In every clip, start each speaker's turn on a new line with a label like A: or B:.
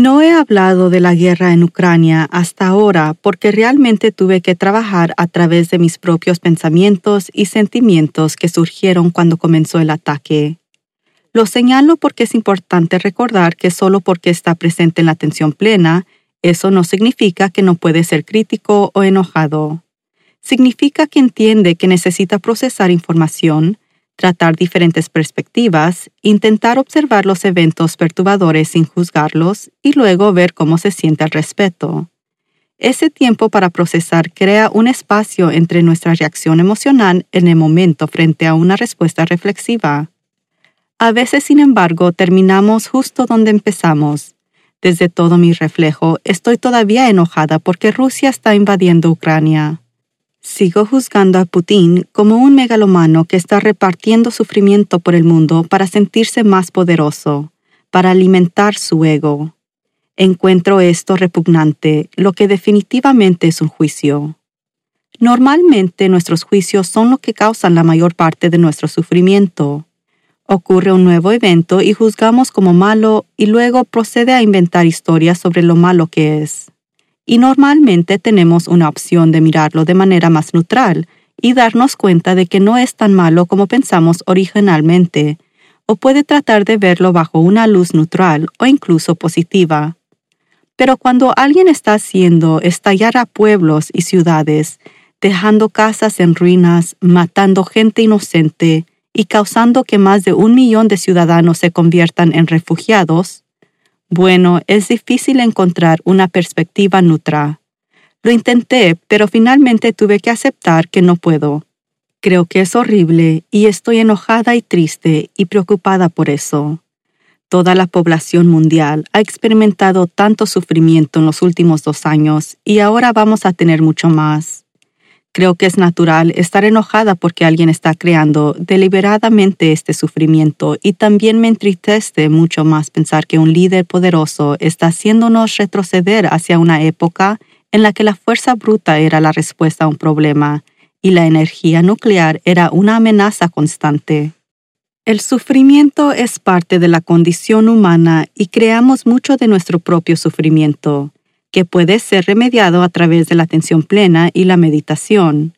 A: No he hablado de la guerra en Ucrania hasta ahora porque realmente tuve que trabajar a través de mis propios pensamientos y sentimientos que surgieron cuando comenzó el ataque. Lo señalo porque es importante recordar que solo porque está presente en la atención plena, eso no significa que no puede ser crítico o enojado. Significa que entiende que necesita procesar información, tratar diferentes perspectivas, intentar observar los eventos perturbadores sin juzgarlos y luego ver cómo se siente al respecto. Ese tiempo para procesar crea un espacio entre nuestra reacción emocional en el momento frente a una respuesta reflexiva. A veces, sin embargo, terminamos justo donde empezamos. Desde todo mi reflejo, estoy todavía enojada porque Rusia está invadiendo Ucrania. Sigo juzgando a Putin como un megalomano que está repartiendo sufrimiento por el mundo para sentirse más poderoso, para alimentar su ego. Encuentro esto repugnante, lo que definitivamente es un juicio. Normalmente nuestros juicios son lo que causan la mayor parte de nuestro sufrimiento. Ocurre un nuevo evento y juzgamos como malo y luego procede a inventar historias sobre lo malo que es y normalmente tenemos una opción de mirarlo de manera más neutral y darnos cuenta de que no es tan malo como pensamos originalmente, o puede tratar de verlo bajo una luz neutral o incluso positiva. Pero cuando alguien está haciendo estallar a pueblos y ciudades, dejando casas en ruinas, matando gente inocente y causando que más de un millón de ciudadanos se conviertan en refugiados, bueno, es difícil encontrar una perspectiva neutra. Lo intenté, pero finalmente tuve que aceptar que no puedo. Creo que es horrible y estoy enojada y triste y preocupada por eso. Toda la población mundial ha experimentado tanto sufrimiento en los últimos dos años y ahora vamos a tener mucho más. Creo que es natural estar enojada porque alguien está creando deliberadamente este sufrimiento y también me entristece mucho más pensar que un líder poderoso está haciéndonos retroceder hacia una época en la que la fuerza bruta era la respuesta a un problema y la energía nuclear era una amenaza constante. El sufrimiento es parte de la condición humana y creamos mucho de nuestro propio sufrimiento que puede ser remediado a través de la atención plena y la meditación.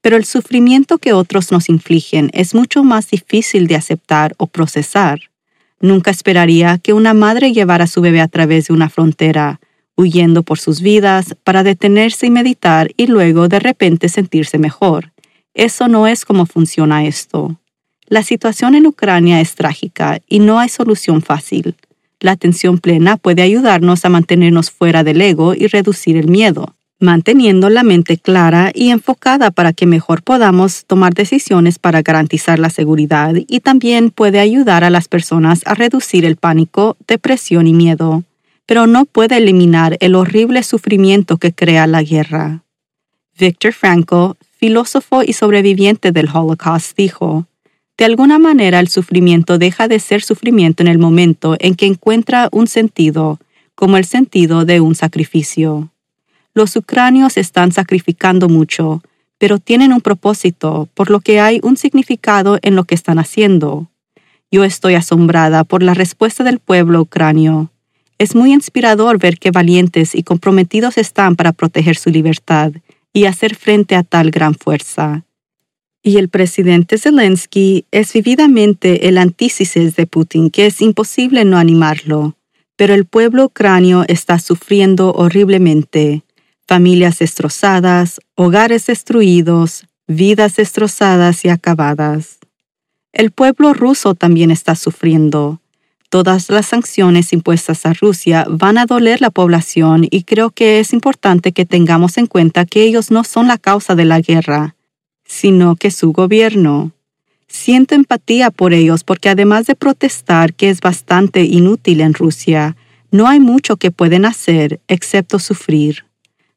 A: Pero el sufrimiento que otros nos infligen es mucho más difícil de aceptar o procesar. Nunca esperaría que una madre llevara a su bebé a través de una frontera, huyendo por sus vidas, para detenerse y meditar y luego de repente sentirse mejor. Eso no es como funciona esto. La situación en Ucrania es trágica y no hay solución fácil. La atención plena puede ayudarnos a mantenernos fuera del ego y reducir el miedo, manteniendo la mente clara y enfocada para que mejor podamos tomar decisiones para garantizar la seguridad y también puede ayudar a las personas a reducir el pánico, depresión y miedo, pero no puede eliminar el horrible sufrimiento que crea la guerra. Viktor Frankl, filósofo y sobreviviente del Holocaust, dijo, de alguna manera el sufrimiento deja de ser sufrimiento en el momento en que encuentra un sentido, como el sentido de un sacrificio. Los ucranios están sacrificando mucho, pero tienen un propósito, por lo que hay un significado en lo que están haciendo. Yo estoy asombrada por la respuesta del pueblo ucranio. Es muy inspirador ver qué valientes y comprometidos están para proteger su libertad y hacer frente a tal gran fuerza y el presidente Zelensky es vividamente el antítesis de Putin, que es imposible no animarlo. Pero el pueblo ucranio está sufriendo horriblemente. familias destrozadas, hogares destruidos, vidas destrozadas y acabadas. El pueblo ruso también está sufriendo. Todas las sanciones impuestas a Rusia van a doler la población y creo que es importante que tengamos en cuenta que ellos no son la causa de la guerra, sino que su gobierno. Siento empatía por ellos porque además de protestar, que es bastante inútil en Rusia, no hay mucho que pueden hacer excepto sufrir.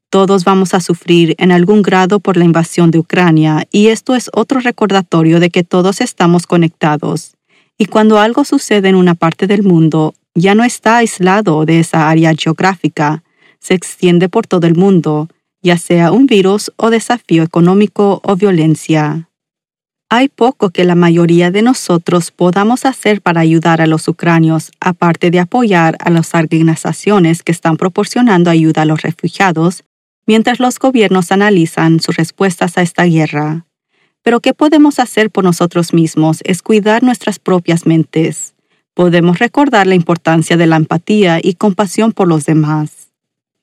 A: Todos vamos a sufrir en algún grado por la invasión de Ucrania y esto es otro recordatorio de que todos estamos conectados. Y cuando algo sucede en una parte del mundo, ya no está aislado de esa área geográfica, se extiende por todo el mundo, ya sea un virus o desafío económico o violencia. Hay poco que la mayoría de nosotros podamos hacer para ayudar a los ucranios, aparte de apoyar a las organizaciones que están proporcionando ayuda a los refugiados mientras los gobiernos analizan sus respuestas a esta guerra. Pero ¿qué podemos hacer por nosotros mismos? Es cuidar nuestras propias mentes. Podemos recordar la importancia de la empatía y compasión por los demás.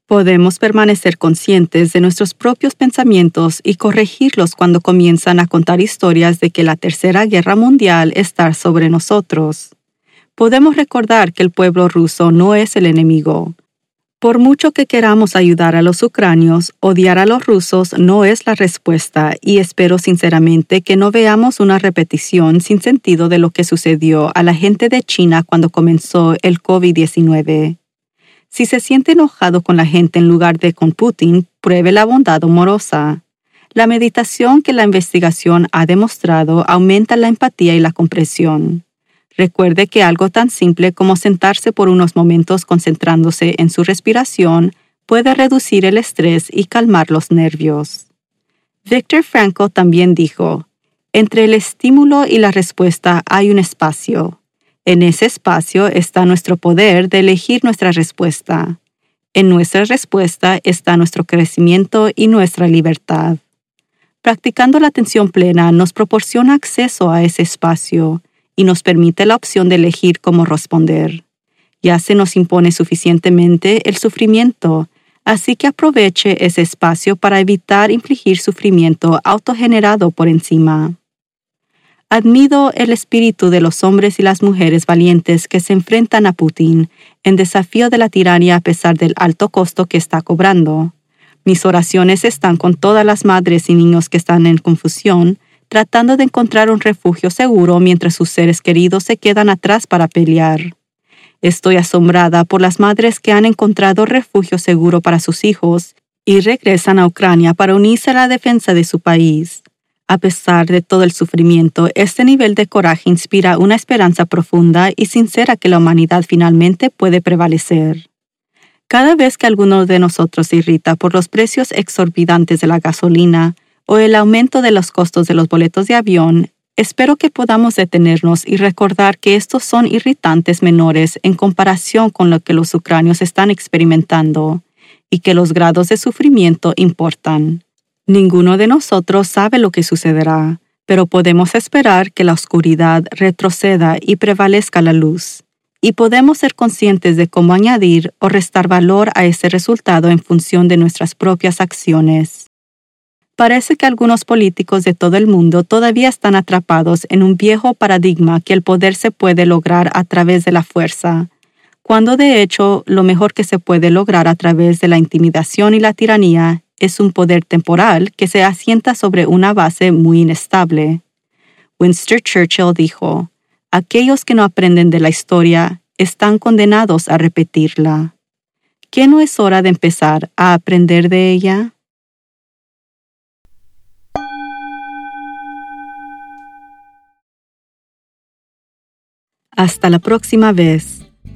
A: Podemos permanecer conscientes de nuestros propios pensamientos y corregirlos cuando comienzan a contar historias de que la Tercera Guerra Mundial está sobre nosotros. Podemos recordar que el pueblo ruso no es el enemigo, por mucho que queramos ayudar a los ucranios, odiar a los rusos no es la respuesta y espero sinceramente que no veamos una repetición sin sentido de lo que sucedió a la gente de China cuando comenzó el COVID-19. Si se siente enojado con la gente en lugar de con Putin, pruebe la bondad amorosa. La meditación que la investigación ha demostrado aumenta la empatía y la comprensión. Recuerde que algo tan simple como sentarse por unos momentos concentrándose en su respiración puede reducir el estrés y calmar los nervios. Viktor Frankl también dijo, entre el estímulo y la respuesta hay un espacio. En ese espacio está nuestro poder de elegir nuestra respuesta. En nuestra respuesta está nuestro crecimiento y nuestra libertad. Practicando la atención plena nos proporciona acceso a ese espacio y nos permite la opción de elegir cómo responder. Ya se nos impone suficientemente el sufrimiento, así que aproveche ese espacio para evitar infligir sufrimiento autogenerado por encima. Admiro el espíritu de los hombres y las mujeres valientes que se enfrentan a Putin en desafío de la tiranía a pesar del alto costo que está cobrando. Mis oraciones están con todas las madres y niños que están en confusión tratando de encontrar un refugio seguro mientras sus seres queridos se quedan atrás para pelear. Estoy asombrada por las madres que han encontrado refugio seguro para sus hijos y regresan a Ucrania para unirse a la defensa de su país. A pesar de todo el sufrimiento, este nivel de coraje inspira una esperanza profunda y sincera que la humanidad finalmente puede prevalecer. Cada vez que alguno de nosotros se irrita por los precios exorbitantes de la gasolina, o el aumento de los costos de los boletos de avión, espero que podamos detenernos y recordar que estos son irritantes menores en comparación con lo que los ucranios están experimentando y que los grados de sufrimiento importan. Ninguno de nosotros sabe lo que sucederá, pero podemos esperar que la oscuridad retroceda y prevalezca la luz. Y podemos ser conscientes de cómo añadir o restar valor a ese resultado en función de nuestras propias acciones. Parece que algunos políticos de todo el mundo todavía están atrapados en un viejo paradigma que el poder se puede lograr a través de la fuerza, cuando de hecho lo mejor que se puede lograr a través de la intimidación y la tiranía es un poder temporal que se asienta sobre una base muy inestable. Winston Churchill dijo, Aquellos que no aprenden de la historia están condenados a repetirla. ¿Qué no es hora de empezar a aprender de ella? Hasta la próxima vez.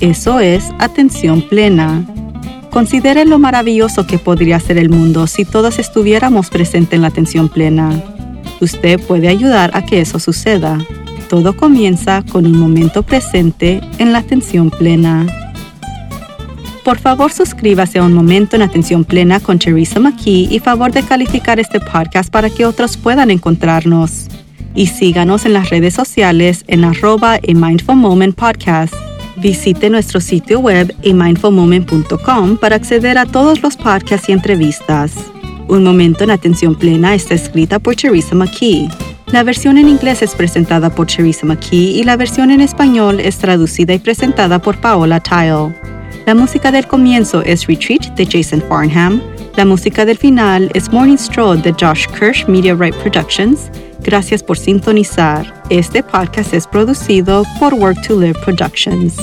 A: eso es atención plena. Considere lo maravilloso que podría ser el mundo si todos estuviéramos presentes en la atención plena. Usted puede ayudar a que eso suceda. Todo comienza con un momento presente en la atención plena. Por favor, suscríbase a Un Momento en Atención Plena con Teresa McKee y favor de calificar este podcast para que otros puedan encontrarnos. Y síganos en las redes sociales en arroba a Mindful Moment Podcast. Visite nuestro sitio web amindfulmoment.com para acceder a todos los podcasts y entrevistas. Un Momento en Atención Plena está escrita por Teresa McKee. La versión en inglés es presentada por Teresa McKee y la versión en español es traducida y presentada por Paola Tile. La música del comienzo es Retreat de Jason Farnham. La música del final es Morning Stroll de Josh Kirsch Media Right Productions. Gracias por sintonizar. Este podcast es producido por Work to Live Productions.